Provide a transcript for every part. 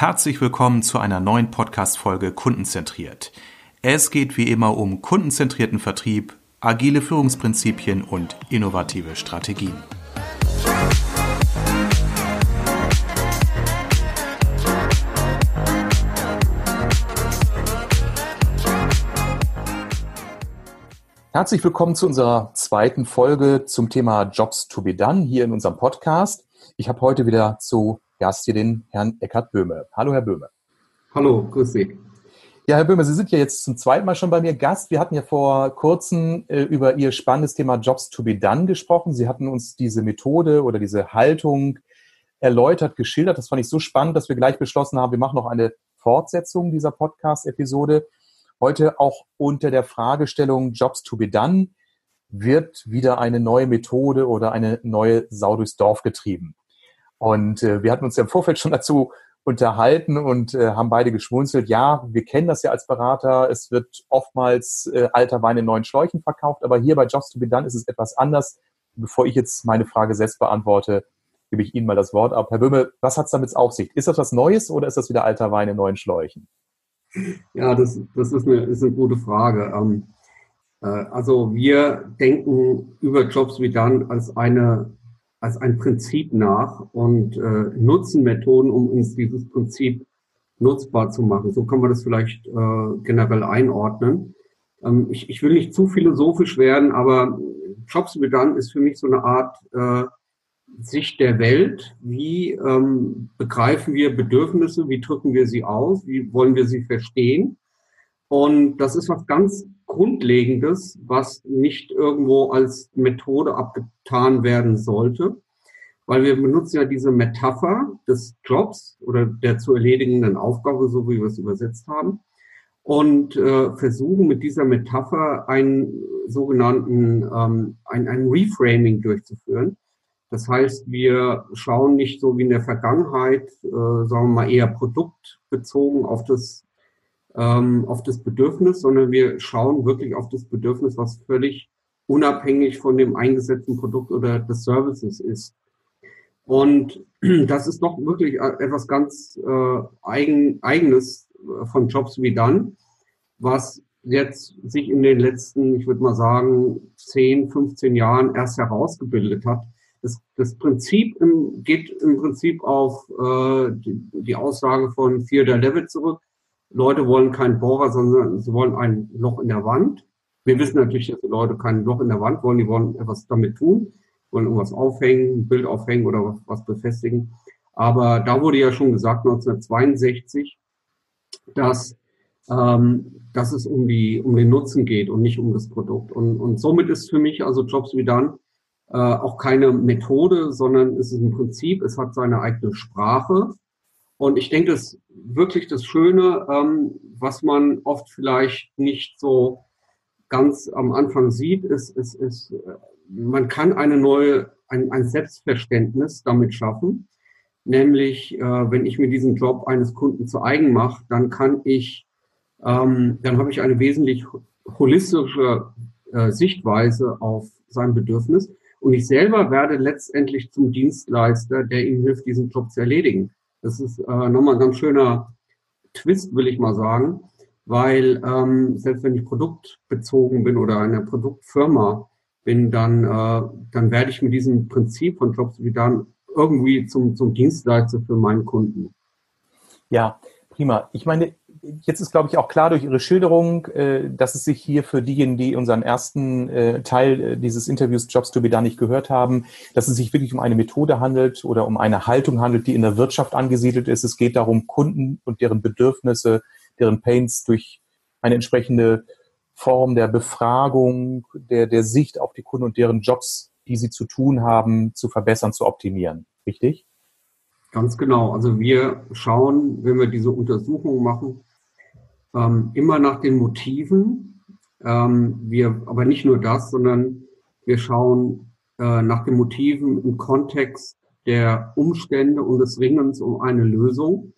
Herzlich willkommen zu einer neuen Podcast-Folge Kundenzentriert. Es geht wie immer um kundenzentrierten Vertrieb, agile Führungsprinzipien und innovative Strategien. Herzlich willkommen zu unserer zweiten Folge zum Thema Jobs to be done hier in unserem Podcast. Ich habe heute wieder zu Gast hier den Herrn Eckhard Böhme. Hallo, Herr Böhme. Hallo, grüß Sie. Ja, Herr Böhme, Sie sind ja jetzt zum zweiten Mal schon bei mir Gast. Wir hatten ja vor kurzem äh, über Ihr spannendes Thema Jobs to be done gesprochen. Sie hatten uns diese Methode oder diese Haltung erläutert, geschildert. Das fand ich so spannend, dass wir gleich beschlossen haben, wir machen noch eine Fortsetzung dieser Podcast-Episode. Heute auch unter der Fragestellung Jobs to be done wird wieder eine neue Methode oder eine neue Sau durchs Dorf getrieben. Und äh, wir hatten uns ja im Vorfeld schon dazu unterhalten und äh, haben beide geschmunzelt. Ja, wir kennen das ja als Berater. Es wird oftmals äh, alter Wein in neuen Schläuchen verkauft, aber hier bei Jobs to be Done ist es etwas anders. Bevor ich jetzt meine Frage selbst beantworte, gebe ich Ihnen mal das Wort ab. Herr Böhme, was hat es damit auf sich? Ist das was Neues oder ist das wieder alter Wein in neuen Schläuchen? Ja, das, das ist, eine, ist eine gute Frage. Ähm, äh, also wir denken über Jobs wie dann als eine als ein Prinzip nach und äh, nutzen Methoden, um uns dieses Prinzip nutzbar zu machen. So kann man das vielleicht äh, generell einordnen. Ähm, ich, ich will nicht zu philosophisch werden, aber Jobs Vegan ist für mich so eine Art äh, Sicht der Welt. Wie ähm, begreifen wir Bedürfnisse? Wie drücken wir sie aus? Wie wollen wir sie verstehen? Und das ist was ganz Grundlegendes, was nicht irgendwo als Methode abgetan werden sollte, weil wir benutzen ja diese Metapher des Jobs oder der zu erledigenden Aufgabe, so wie wir es übersetzt haben, und äh, versuchen mit dieser Metapher einen sogenannten ähm, ein, ein Reframing durchzuführen. Das heißt, wir schauen nicht so wie in der Vergangenheit, äh, sagen wir mal eher produktbezogen auf das ähm, auf das Bedürfnis, sondern wir schauen wirklich auf das Bedürfnis, was völlig unabhängig von dem eingesetzten Produkt oder des Services ist. Und das ist doch wirklich etwas ganz äh, eigen, eigenes von Jobs wie dann, was jetzt sich in den letzten, ich würde mal sagen, 10, 15 Jahren erst herausgebildet hat. Das, das Prinzip im, geht im Prinzip auf äh, die, die Aussage von Theodor Levitt zurück. Leute wollen keinen Bohrer, sondern sie wollen ein Loch in der Wand. Wir wissen natürlich, dass die Leute kein Loch in der Wand wollen, die wollen etwas damit tun, wollen irgendwas aufhängen, ein Bild aufhängen oder was befestigen. Aber da wurde ja schon gesagt, 1962, dass, ähm, dass es um, die, um den Nutzen geht und nicht um das Produkt. Und, und somit ist für mich also Jobs wie dann äh, auch keine Methode, sondern es ist ein Prinzip, es hat seine eigene Sprache und ich denke, das wirklich das Schöne, ähm, was man oft vielleicht nicht so ganz am Anfang sieht, ist, ist, ist man kann eine neue, ein, ein Selbstverständnis damit schaffen. Nämlich, äh, wenn ich mir diesen Job eines Kunden zu eigen mache, dann kann ich, ähm, dann habe ich eine wesentlich holistische äh, Sichtweise auf sein Bedürfnis. Und ich selber werde letztendlich zum Dienstleister, der ihm hilft, diesen Job zu erledigen. Das ist äh, nochmal ein ganz schöner Twist, will ich mal sagen, weil ähm, selbst wenn ich produktbezogen bin oder eine Produktfirma bin, dann, äh, dann werde ich mit diesem Prinzip von Jobs wie dann irgendwie zum, zum Dienstleister für meinen Kunden. Ja, prima. Ich meine, jetzt ist, glaube ich, auch klar durch Ihre Schilderung, äh, dass es sich hier für diejenigen, die unseren ersten äh, Teil äh, dieses Interviews Jobs to be done nicht gehört haben, dass es sich wirklich um eine Methode handelt oder um eine Haltung handelt, die in der Wirtschaft angesiedelt ist. Es geht darum, Kunden und deren Bedürfnisse, deren Pains durch eine entsprechende Form der Befragung, der, der Sicht auf die Kunden und deren Jobs, die sie zu tun haben, zu verbessern, zu optimieren. Richtig? Ganz genau. Also wir schauen, wenn wir diese Untersuchung machen, ähm, immer nach den Motiven. Ähm, wir, aber nicht nur das, sondern wir schauen äh, nach den Motiven im Kontext der Umstände und des Ringens um eine Lösung.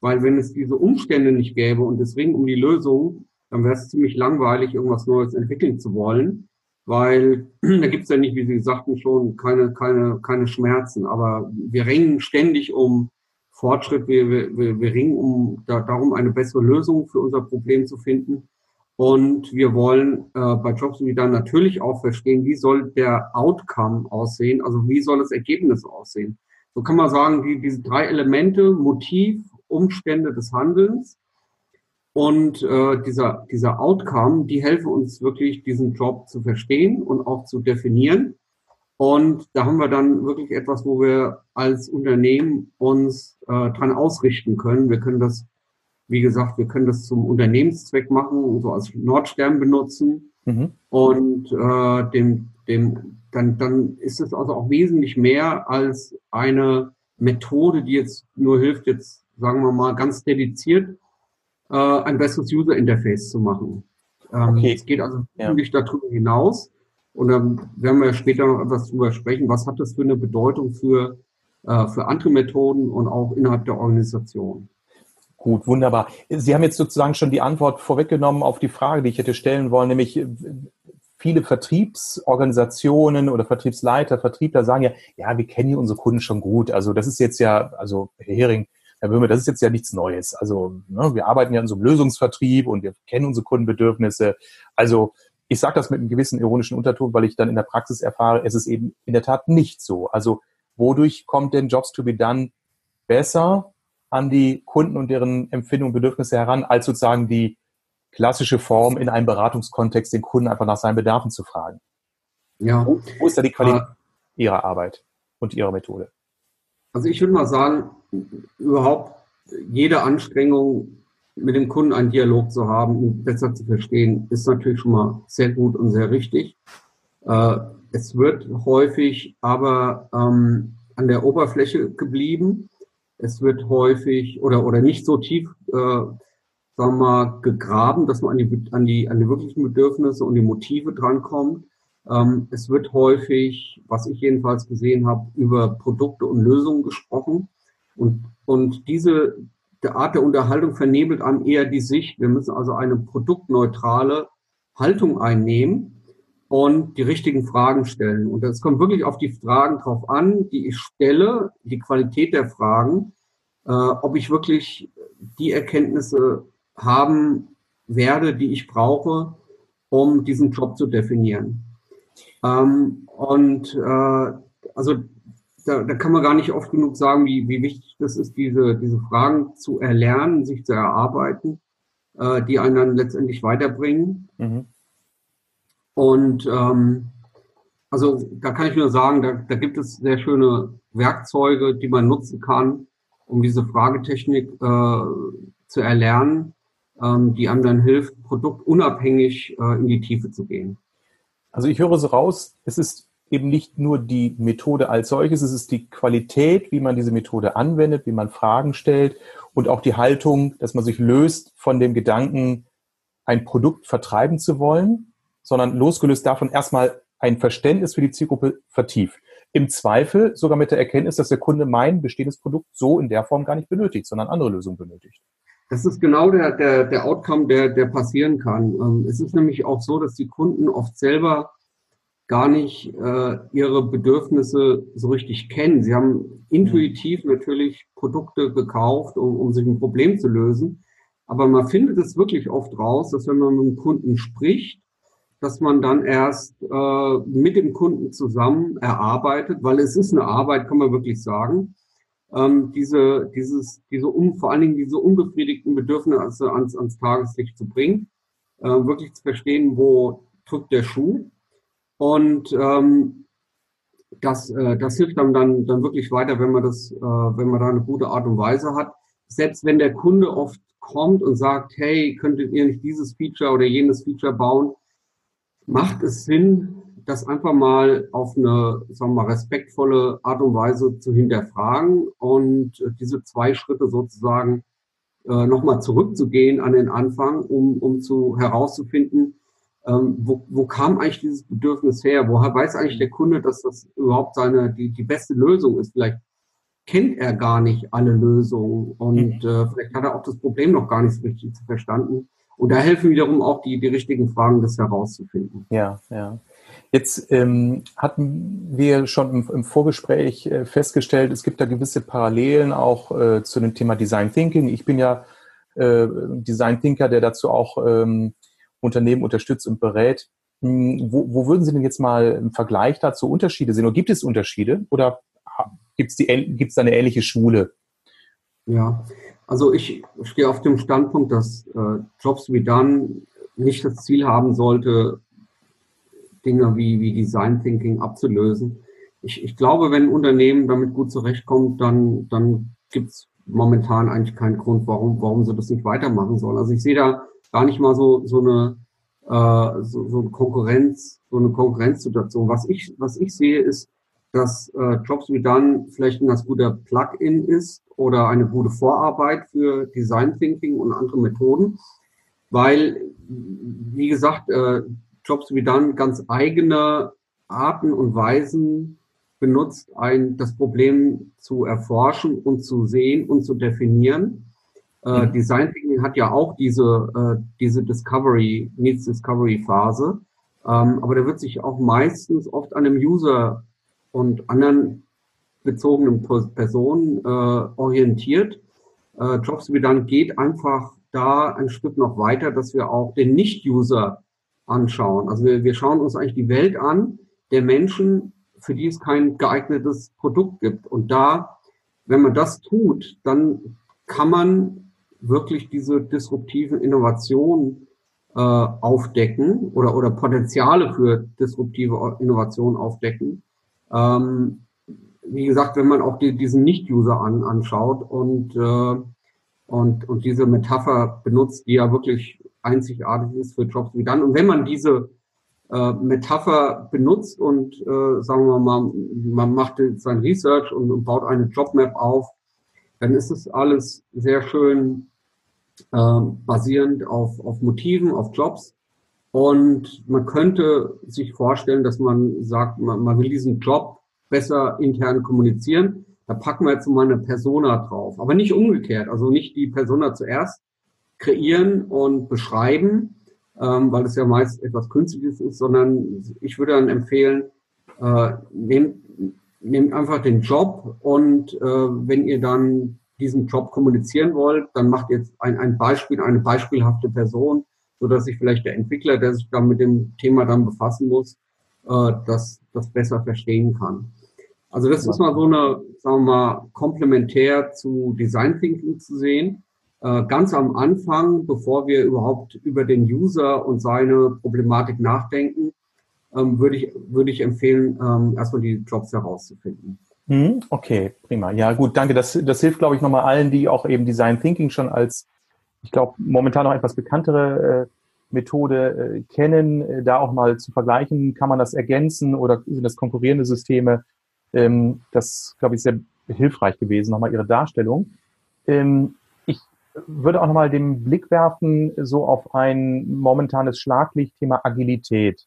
Weil wenn es diese Umstände nicht gäbe und das Ringen um die Lösung, dann wäre es ziemlich langweilig, irgendwas Neues entwickeln zu wollen, weil da gibt es ja nicht, wie Sie sagten schon, keine, keine, keine Schmerzen. Aber wir ringen ständig um Fortschritt. Wir, wir, wir ringen um, da, darum, eine bessere Lösung für unser Problem zu finden. Und wir wollen äh, bei Jobs wie dann natürlich auch verstehen, wie soll der Outcome aussehen, also wie soll das Ergebnis aussehen. So kann man sagen, die, diese drei Elemente, Motiv, Umstände des Handelns und äh, dieser, dieser Outcome, die helfen uns wirklich, diesen Job zu verstehen und auch zu definieren. Und da haben wir dann wirklich etwas, wo wir als Unternehmen uns äh, dran ausrichten können. Wir können das, wie gesagt, wir können das zum Unternehmenszweck machen so als Nordstern benutzen. Mhm. Und äh, dem, dem, dann, dann ist es also auch wesentlich mehr als eine Methode, die jetzt nur hilft, jetzt sagen wir mal ganz dediziert äh, ein besseres User Interface zu machen. Ähm, okay. Es geht also wirklich ja. darüber hinaus. Und dann werden wir später noch etwas darüber sprechen, was hat das für eine Bedeutung für, äh, für andere Methoden und auch innerhalb der Organisation. Gut, wunderbar. Sie haben jetzt sozusagen schon die Antwort vorweggenommen auf die Frage, die ich hätte stellen wollen, nämlich äh, viele Vertriebsorganisationen oder Vertriebsleiter, Vertriebler sagen ja, ja, wir kennen unsere Kunden schon gut. Also das ist jetzt ja, also Herr Hering, Herr Böhme, das ist jetzt ja nichts Neues. Also ne, wir arbeiten ja in so einem Lösungsvertrieb und wir kennen unsere Kundenbedürfnisse. Also ich sage das mit einem gewissen ironischen Unterton, weil ich dann in der Praxis erfahre, es ist eben in der Tat nicht so. Also wodurch kommt denn Jobs to be done besser an die Kunden und deren Empfindungen und Bedürfnisse heran, als sozusagen die klassische Form in einem Beratungskontext den Kunden einfach nach seinen Bedarfen zu fragen? Ja. Wo, wo ist da die Qualität äh, Ihrer Arbeit und Ihrer Methode? Also ich würde mal sagen, überhaupt jede Anstrengung, mit dem Kunden einen Dialog zu haben, ihn besser zu verstehen, ist natürlich schon mal sehr gut und sehr richtig. Äh, es wird häufig aber ähm, an der Oberfläche geblieben. Es wird häufig oder, oder nicht so tief, äh, sagen wir mal, gegraben, dass man an die, an die, an die wirklichen Bedürfnisse und die Motive drankommt. Ähm, es wird häufig, was ich jedenfalls gesehen habe, über Produkte und Lösungen gesprochen. Und, und diese der Art der Unterhaltung vernebelt einem eher die Sicht. Wir müssen also eine produktneutrale Haltung einnehmen und die richtigen Fragen stellen. Und es kommt wirklich auf die Fragen drauf an, die ich stelle, die Qualität der Fragen, äh, ob ich wirklich die Erkenntnisse haben werde, die ich brauche, um diesen Job zu definieren. Ähm, und äh, also da, da kann man gar nicht oft genug sagen, wie, wie wichtig das ist, diese, diese Fragen zu erlernen, sich zu erarbeiten, äh, die einen dann letztendlich weiterbringen. Mhm. Und ähm, also da kann ich nur sagen, da, da gibt es sehr schöne Werkzeuge, die man nutzen kann, um diese Fragetechnik äh, zu erlernen, ähm, die einem dann hilft, produktunabhängig äh, in die Tiefe zu gehen. Also ich höre so raus, es ist eben nicht nur die Methode als solches, es ist die Qualität, wie man diese Methode anwendet, wie man Fragen stellt und auch die Haltung, dass man sich löst von dem Gedanken, ein Produkt vertreiben zu wollen, sondern losgelöst davon erstmal ein Verständnis für die Zielgruppe vertieft. Im Zweifel sogar mit der Erkenntnis, dass der Kunde mein bestehendes Produkt so in der Form gar nicht benötigt, sondern andere Lösungen benötigt. Das ist genau der, der, der Outcome, der, der passieren kann. Ähm, es ist nämlich auch so, dass die Kunden oft selber gar nicht äh, ihre Bedürfnisse so richtig kennen. Sie haben intuitiv natürlich Produkte gekauft, um, um sich ein Problem zu lösen. Aber man findet es wirklich oft raus, dass wenn man mit dem Kunden spricht, dass man dann erst äh, mit dem Kunden zusammen erarbeitet, weil es ist eine Arbeit, kann man wirklich sagen, ähm, diese, dieses, diese um, vor allen Dingen diese unbefriedigten Bedürfnisse ans, ans Tageslicht zu bringen, äh, wirklich zu verstehen, wo drückt der Schuh. Und ähm, das, äh, das hilft dann, dann, dann wirklich weiter, wenn man das, äh, wenn man da eine gute Art und Weise hat. Selbst wenn der Kunde oft kommt und sagt, hey, könntet ihr nicht dieses Feature oder jenes Feature bauen, macht es Sinn, das einfach mal auf eine, sagen wir mal, respektvolle Art und Weise zu hinterfragen und diese zwei Schritte sozusagen äh, nochmal zurückzugehen an den Anfang, um, um zu herauszufinden, ähm, wo, wo kam eigentlich dieses Bedürfnis her? Woher weiß eigentlich der Kunde, dass das überhaupt seine die, die beste Lösung ist? Vielleicht kennt er gar nicht alle Lösungen und mhm. äh, vielleicht hat er auch das Problem noch gar nicht so richtig verstanden. Und da helfen wiederum auch die, die richtigen Fragen, das herauszufinden. Ja, ja. Jetzt ähm, hatten wir schon im, im Vorgespräch äh, festgestellt, es gibt da gewisse Parallelen auch äh, zu dem Thema Design Thinking. Ich bin ja äh, Design Thinker, der dazu auch ähm, Unternehmen unterstützt und berät. Hm, wo, wo würden Sie denn jetzt mal im Vergleich dazu Unterschiede sehen? Oder gibt es Unterschiede? Oder gibt es da eine ähnliche Schule? Ja, also ich stehe auf dem Standpunkt, dass äh, Jobs wie dann nicht das Ziel haben sollte, Dinge wie, wie Design Thinking abzulösen. Ich, ich glaube, wenn ein Unternehmen damit gut zurechtkommt, dann, dann gibt es momentan eigentlich keinen Grund, warum, warum sie das nicht weitermachen sollen. Also ich sehe da gar nicht mal so, so eine, äh, so, so eine Konkurrenz, so eine Konkurrenzsituation. Was ich, was ich sehe, ist, dass äh, Jobs wie dann vielleicht ein ganz guter Plugin ist oder eine gute Vorarbeit für Design Thinking und andere Methoden, weil, wie gesagt, äh, Jobs wie dann ganz eigene Arten und Weisen benutzt, ein, das Problem zu erforschen und zu sehen und zu definieren. Äh, mhm. Design Thinking hat ja auch diese, äh, diese Discovery, Needs Discovery Phase. Ähm, aber da wird sich auch meistens oft an einem User und anderen bezogenen Personen äh, orientiert. Äh, Jobs wie dann geht einfach da ein Stück noch weiter, dass wir auch den Nicht-User anschauen. Also wir, wir schauen uns eigentlich die Welt an der Menschen, für die es kein geeignetes Produkt gibt. Und da, wenn man das tut, dann kann man wirklich diese disruptiven Innovationen äh, aufdecken oder, oder Potenziale für disruptive Innovationen aufdecken. Ähm, wie gesagt, wenn man auch die, diesen Nicht-User an, anschaut und, äh, und, und diese Metapher benutzt, die ja wirklich einzigartig ist für Jobs wie dann. Und wenn man diese äh, Metapher benutzt und, äh, sagen wir mal, man macht sein Research und, und baut eine Jobmap auf, dann ist es alles sehr schön äh, basierend auf, auf Motiven, auf Jobs. Und man könnte sich vorstellen, dass man sagt, man, man will diesen Job besser intern kommunizieren. Da packen wir jetzt mal eine Persona drauf. Aber nicht umgekehrt. Also nicht die Persona zuerst kreieren und beschreiben, ähm, weil es ja meist etwas Künstliches ist, sondern ich würde dann empfehlen, äh, nehmt, nehmt einfach den Job und äh, wenn ihr dann diesen Job kommunizieren wollt, dann macht jetzt ein, ein Beispiel, eine beispielhafte Person, so dass sich vielleicht der Entwickler, der sich dann mit dem Thema dann befassen muss, äh, das, das besser verstehen kann. Also das ist mal so eine, sagen wir mal, komplementär zu Design Thinking zu sehen. Äh, ganz am Anfang, bevor wir überhaupt über den User und seine Problematik nachdenken, ähm, würde ich, würde ich empfehlen, ähm, erstmal die Jobs herauszufinden. Hm, okay, prima. Ja, gut, danke. Das, das hilft, glaube ich, nochmal allen, die auch eben Design Thinking schon als, ich glaube, momentan noch etwas bekanntere äh, Methode äh, kennen, äh, da auch mal zu vergleichen. Kann man das ergänzen oder sind das konkurrierende Systeme? Ähm, das, glaube ich, sehr hilfreich gewesen, nochmal Ihre Darstellung. Ähm, ich würde auch nochmal den Blick werfen, so auf ein momentanes Schlaglichtthema Agilität.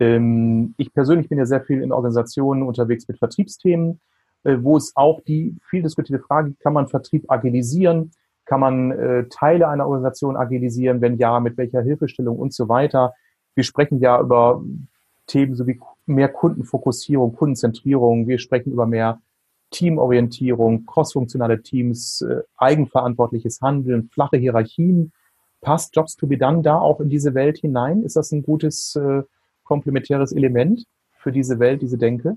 Ähm, ich persönlich bin ja sehr viel in Organisationen unterwegs mit Vertriebsthemen, äh, wo es auch die viel diskutierte Frage kann man Vertrieb agilisieren? Kann man äh, Teile einer Organisation agilisieren? Wenn ja, mit welcher Hilfestellung und so weiter? Wir sprechen ja über Themen sowie mehr Kundenfokussierung, Kundenzentrierung. Wir sprechen über mehr Teamorientierung, crossfunktionale Teams, äh, eigenverantwortliches Handeln, flache Hierarchien. Passt Jobs to be done da auch in diese Welt hinein? Ist das ein gutes äh, komplementäres Element für diese Welt, diese Denke?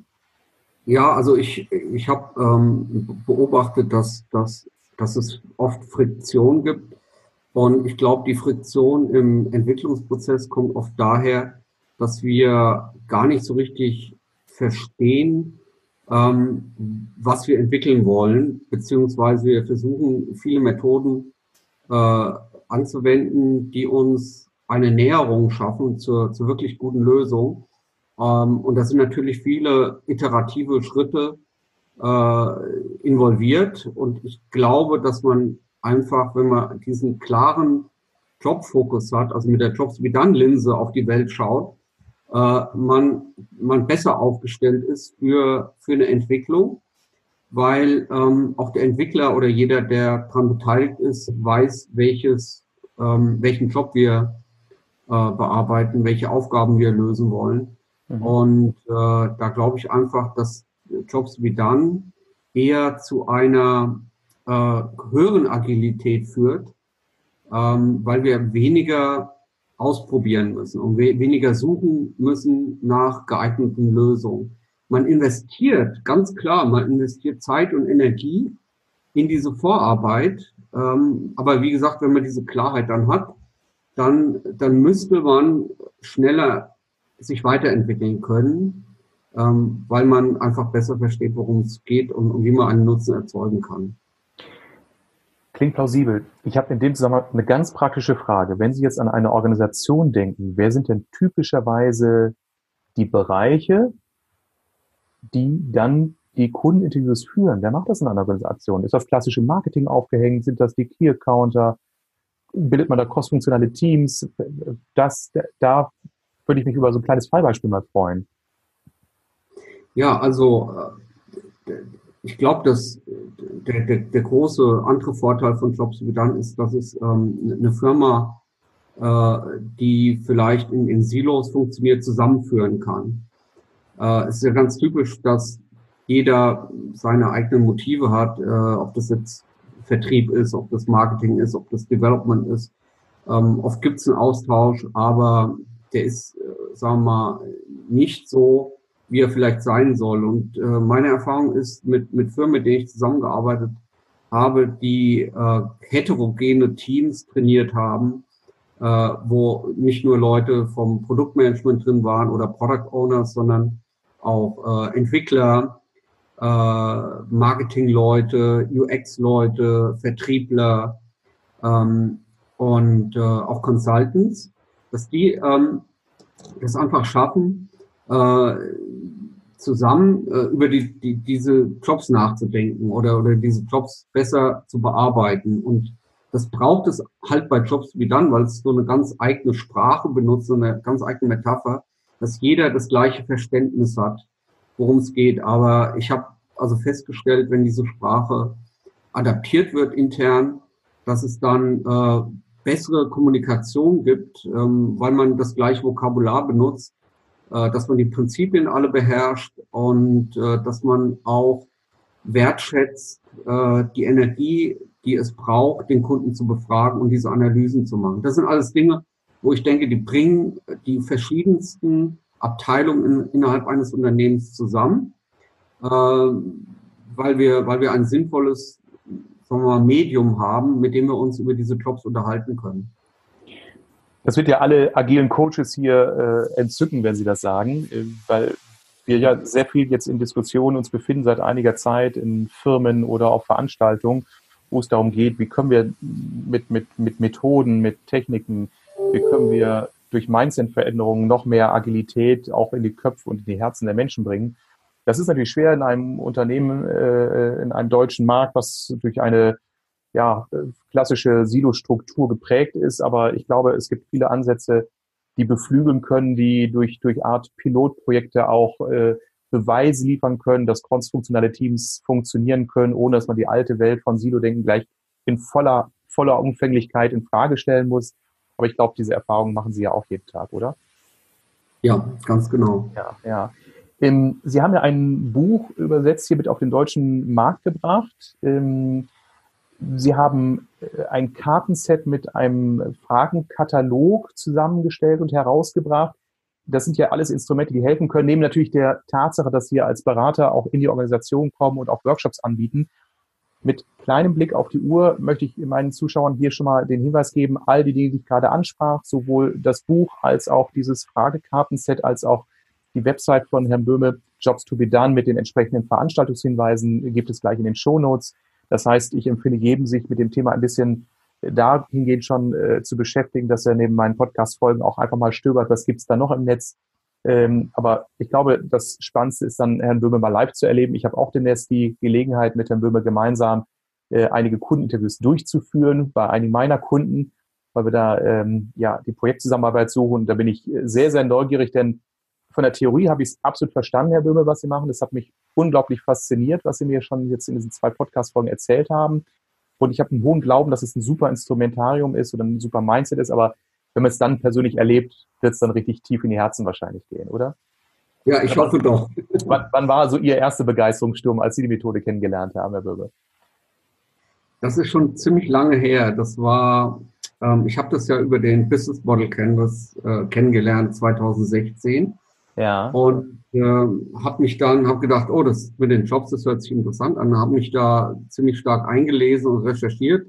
Ja, also ich, ich habe ähm, beobachtet, dass, dass, dass es oft Friktion gibt. Und ich glaube, die Friktion im Entwicklungsprozess kommt oft daher, dass wir gar nicht so richtig verstehen, ähm, was wir entwickeln wollen, beziehungsweise wir versuchen, viele Methoden äh, anzuwenden, die uns eine Näherung schaffen zur, zur wirklich guten Lösung. Ähm, und da sind natürlich viele iterative Schritte äh, involviert. Und ich glaube, dass man einfach, wenn man diesen klaren Jobfokus hat, also mit der Jobs wie dann Linse auf die Welt schaut, äh, man, man besser aufgestellt ist für, für eine Entwicklung, weil ähm, auch der Entwickler oder jeder, der daran beteiligt ist, weiß, welches, ähm, welchen Job wir bearbeiten, welche Aufgaben wir lösen wollen. Mhm. Und äh, da glaube ich einfach, dass Jobs wie dann eher zu einer äh, höheren Agilität führt, ähm, weil wir weniger ausprobieren müssen und we weniger suchen müssen nach geeigneten Lösungen. Man investiert, ganz klar, man investiert Zeit und Energie in diese Vorarbeit. Ähm, aber wie gesagt, wenn man diese Klarheit dann hat, dann, dann müsste man schneller sich weiterentwickeln können, ähm, weil man einfach besser versteht, worum es geht und, und wie man einen Nutzen erzeugen kann. Klingt plausibel. Ich habe in dem Zusammenhang eine ganz praktische Frage. Wenn Sie jetzt an eine Organisation denken, wer sind denn typischerweise die Bereiche, die dann die Kundeninterviews führen? Wer macht das in einer Organisation? Ist das klassische Marketing aufgehängt? Sind das die Key Accounter? Bildet man da crossfunktionale Teams? Das, da würde ich mich über so ein kleines Fallbeispiel mal freuen. Ja, also äh, ich glaube, dass der, der, der große andere Vorteil von Jobs wie dann ist, dass es ähm, eine Firma, äh, die vielleicht in, in Silos funktioniert, zusammenführen kann. Äh, es ist ja ganz typisch, dass jeder seine eigenen Motive hat, äh, ob das jetzt Vertrieb ist, ob das Marketing ist, ob das Development ist. Ähm, oft gibt es einen Austausch, aber der ist, äh, sagen wir mal, nicht so, wie er vielleicht sein soll. Und äh, meine Erfahrung ist mit, mit Firmen, mit denen ich zusammengearbeitet habe, die äh, heterogene Teams trainiert haben, äh, wo nicht nur Leute vom Produktmanagement drin waren oder Product Owners, sondern auch äh, Entwickler, äh, Marketingleute, UX-Leute, Vertriebler ähm, und äh, auch Consultants, dass die ähm, das einfach schaffen, äh, zusammen äh, über die, die, diese Jobs nachzudenken oder, oder diese Jobs besser zu bearbeiten. Und das braucht es halt bei Jobs wie dann, weil es so eine ganz eigene Sprache benutzt, so eine ganz eigene Metapher, dass jeder das gleiche Verständnis hat, worum es geht. Aber ich habe also festgestellt, wenn diese Sprache adaptiert wird intern, dass es dann äh, bessere Kommunikation gibt, ähm, weil man das gleiche Vokabular benutzt äh, dass man die Prinzipien alle beherrscht und äh, dass man auch wertschätzt, äh, die Energie, die es braucht, den Kunden zu befragen und diese Analysen zu machen. Das sind alles Dinge, wo ich denke, die bringen die verschiedensten Abteilungen in, innerhalb eines Unternehmens zusammen, äh, weil wir, weil wir ein sinnvolles sagen wir mal, Medium haben, mit dem wir uns über diese Jobs unterhalten können. Das wird ja alle agilen Coaches hier äh, entzücken, wenn sie das sagen, äh, weil wir ja sehr viel jetzt in Diskussionen uns befinden seit einiger Zeit in Firmen oder auf Veranstaltungen, wo es darum geht, wie können wir mit, mit, mit Methoden, mit Techniken, wie können wir durch Mindset-Veränderungen noch mehr Agilität auch in die Köpfe und in die Herzen der Menschen bringen. Das ist natürlich schwer in einem Unternehmen, äh, in einem deutschen Markt, was durch eine ja, klassische Silo-Struktur geprägt ist. Aber ich glaube, es gibt viele Ansätze, die beflügeln können, die durch, durch Art Pilotprojekte auch äh, Beweise liefern können, dass crossfunktionale Teams funktionieren können, ohne dass man die alte Welt von Silo-Denken gleich in voller, voller Umfänglichkeit in Frage stellen muss. Aber ich glaube, diese Erfahrungen machen Sie ja auch jeden Tag, oder? Ja, ganz genau. Ja, ja. Ähm, Sie haben ja ein Buch übersetzt hier mit auf den deutschen Markt gebracht. Ähm, Sie haben äh, ein Kartenset mit einem Fragenkatalog zusammengestellt und herausgebracht. Das sind ja alles Instrumente, die helfen können, neben natürlich der Tatsache, dass Sie als Berater auch in die Organisation kommen und auch Workshops anbieten. Mit kleinem Blick auf die Uhr möchte ich meinen Zuschauern hier schon mal den Hinweis geben, all die Dinge, die ich gerade ansprach, sowohl das Buch als auch dieses Fragekartenset, als auch die Website von Herrn Böhme, Jobs to be done mit den entsprechenden Veranstaltungshinweisen, gibt es gleich in den Show Notes. Das heißt, ich empfehle jedem, sich mit dem Thema ein bisschen äh, dahingehend schon äh, zu beschäftigen, dass er neben meinen Podcast-Folgen auch einfach mal stöbert, was gibt's da noch im Netz. Ähm, aber ich glaube, das Spannendste ist dann, Herrn Böhme mal live zu erleben. Ich habe auch demnächst die Gelegenheit, mit Herrn Böhme gemeinsam äh, einige Kundeninterviews durchzuführen bei einigen meiner Kunden, weil wir da ähm, ja die Projektzusammenarbeit suchen. Da bin ich äh, sehr, sehr neugierig, denn von der Theorie habe ich es absolut verstanden, Herr Böhme, was Sie machen. Das hat mich unglaublich fasziniert, was Sie mir schon jetzt in diesen zwei Podcast-Folgen erzählt haben. Und ich habe einen hohen Glauben, dass es ein super Instrumentarium ist oder ein super Mindset ist. Aber wenn man es dann persönlich erlebt, wird es dann richtig tief in die Herzen wahrscheinlich gehen, oder? Ja, ich hoffe doch. Wann, wann war so Ihr erster Begeisterungssturm, als Sie die Methode kennengelernt haben, Herr Bürger? Das ist schon ziemlich lange her. Das war, ähm, ich habe das ja über den Business Model Canvas äh, kennengelernt 2016. Ja. Und äh, habe mich dann, habe gedacht, oh, das mit den Jobs, das hört sich interessant an, habe mich da ziemlich stark eingelesen und recherchiert.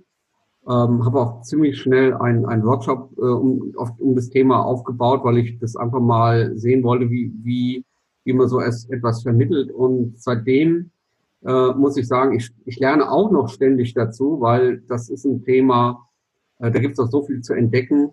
Ähm, habe auch ziemlich schnell einen, Workshop äh, um, auf, um das Thema aufgebaut, weil ich das einfach mal sehen wollte, wie, wie, wie man so etwas vermittelt. Und seitdem äh, muss ich sagen, ich, ich lerne auch noch ständig dazu, weil das ist ein Thema, äh, da gibt es auch so viel zu entdecken.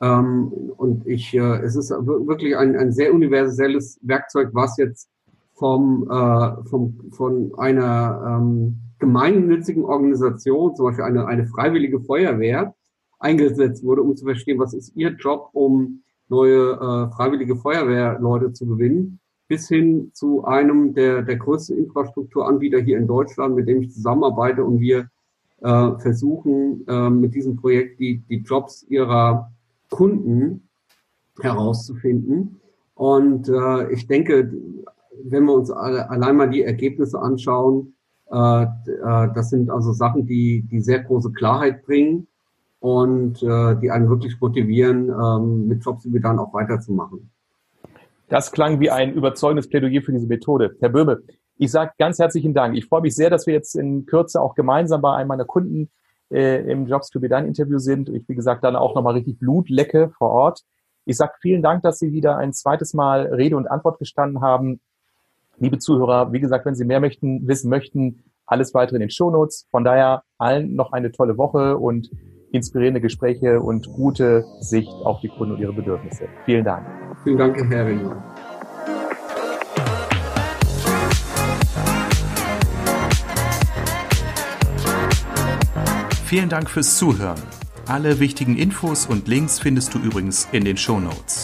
Ähm, und ich, äh, es ist wirklich ein, ein sehr universelles Werkzeug, was jetzt vom, äh, vom, von einer ähm, gemeinnützigen Organisation, zum Beispiel eine, eine freiwillige Feuerwehr, eingesetzt wurde, um zu verstehen, was ist ihr Job, um neue äh, freiwillige Feuerwehrleute zu gewinnen bis hin zu einem der, der größten Infrastrukturanbieter hier in Deutschland, mit dem ich zusammenarbeite und wir äh, versuchen äh, mit diesem Projekt die, die Jobs ihrer Kunden herauszufinden. Und äh, ich denke, wenn wir uns alle, allein mal die Ergebnisse anschauen, das sind also Sachen, die, die sehr große Klarheit bringen und äh, die einen wirklich motivieren, ähm, mit Jobs dann auch weiterzumachen. Das klang wie ein überzeugendes Plädoyer für diese Methode. Herr Böhme, ich sage ganz herzlichen Dank. Ich freue mich sehr, dass wir jetzt in Kürze auch gemeinsam bei einem meiner Kunden äh, im Jobs to be done Interview sind. Ich, wie gesagt, dann auch nochmal richtig Blutlecke vor Ort. Ich sage vielen Dank, dass Sie wieder ein zweites Mal Rede und Antwort gestanden haben. Liebe Zuhörer, wie gesagt, wenn Sie mehr möchten, wissen möchten, alles weitere in den Shownotes. Von daher allen noch eine tolle Woche und inspirierende Gespräche und gute Sicht auf die Kunden und ihre Bedürfnisse. Vielen Dank. Vielen Dank, Herr Ringmann. Vielen Dank fürs Zuhören. Alle wichtigen Infos und Links findest du übrigens in den Show Notes.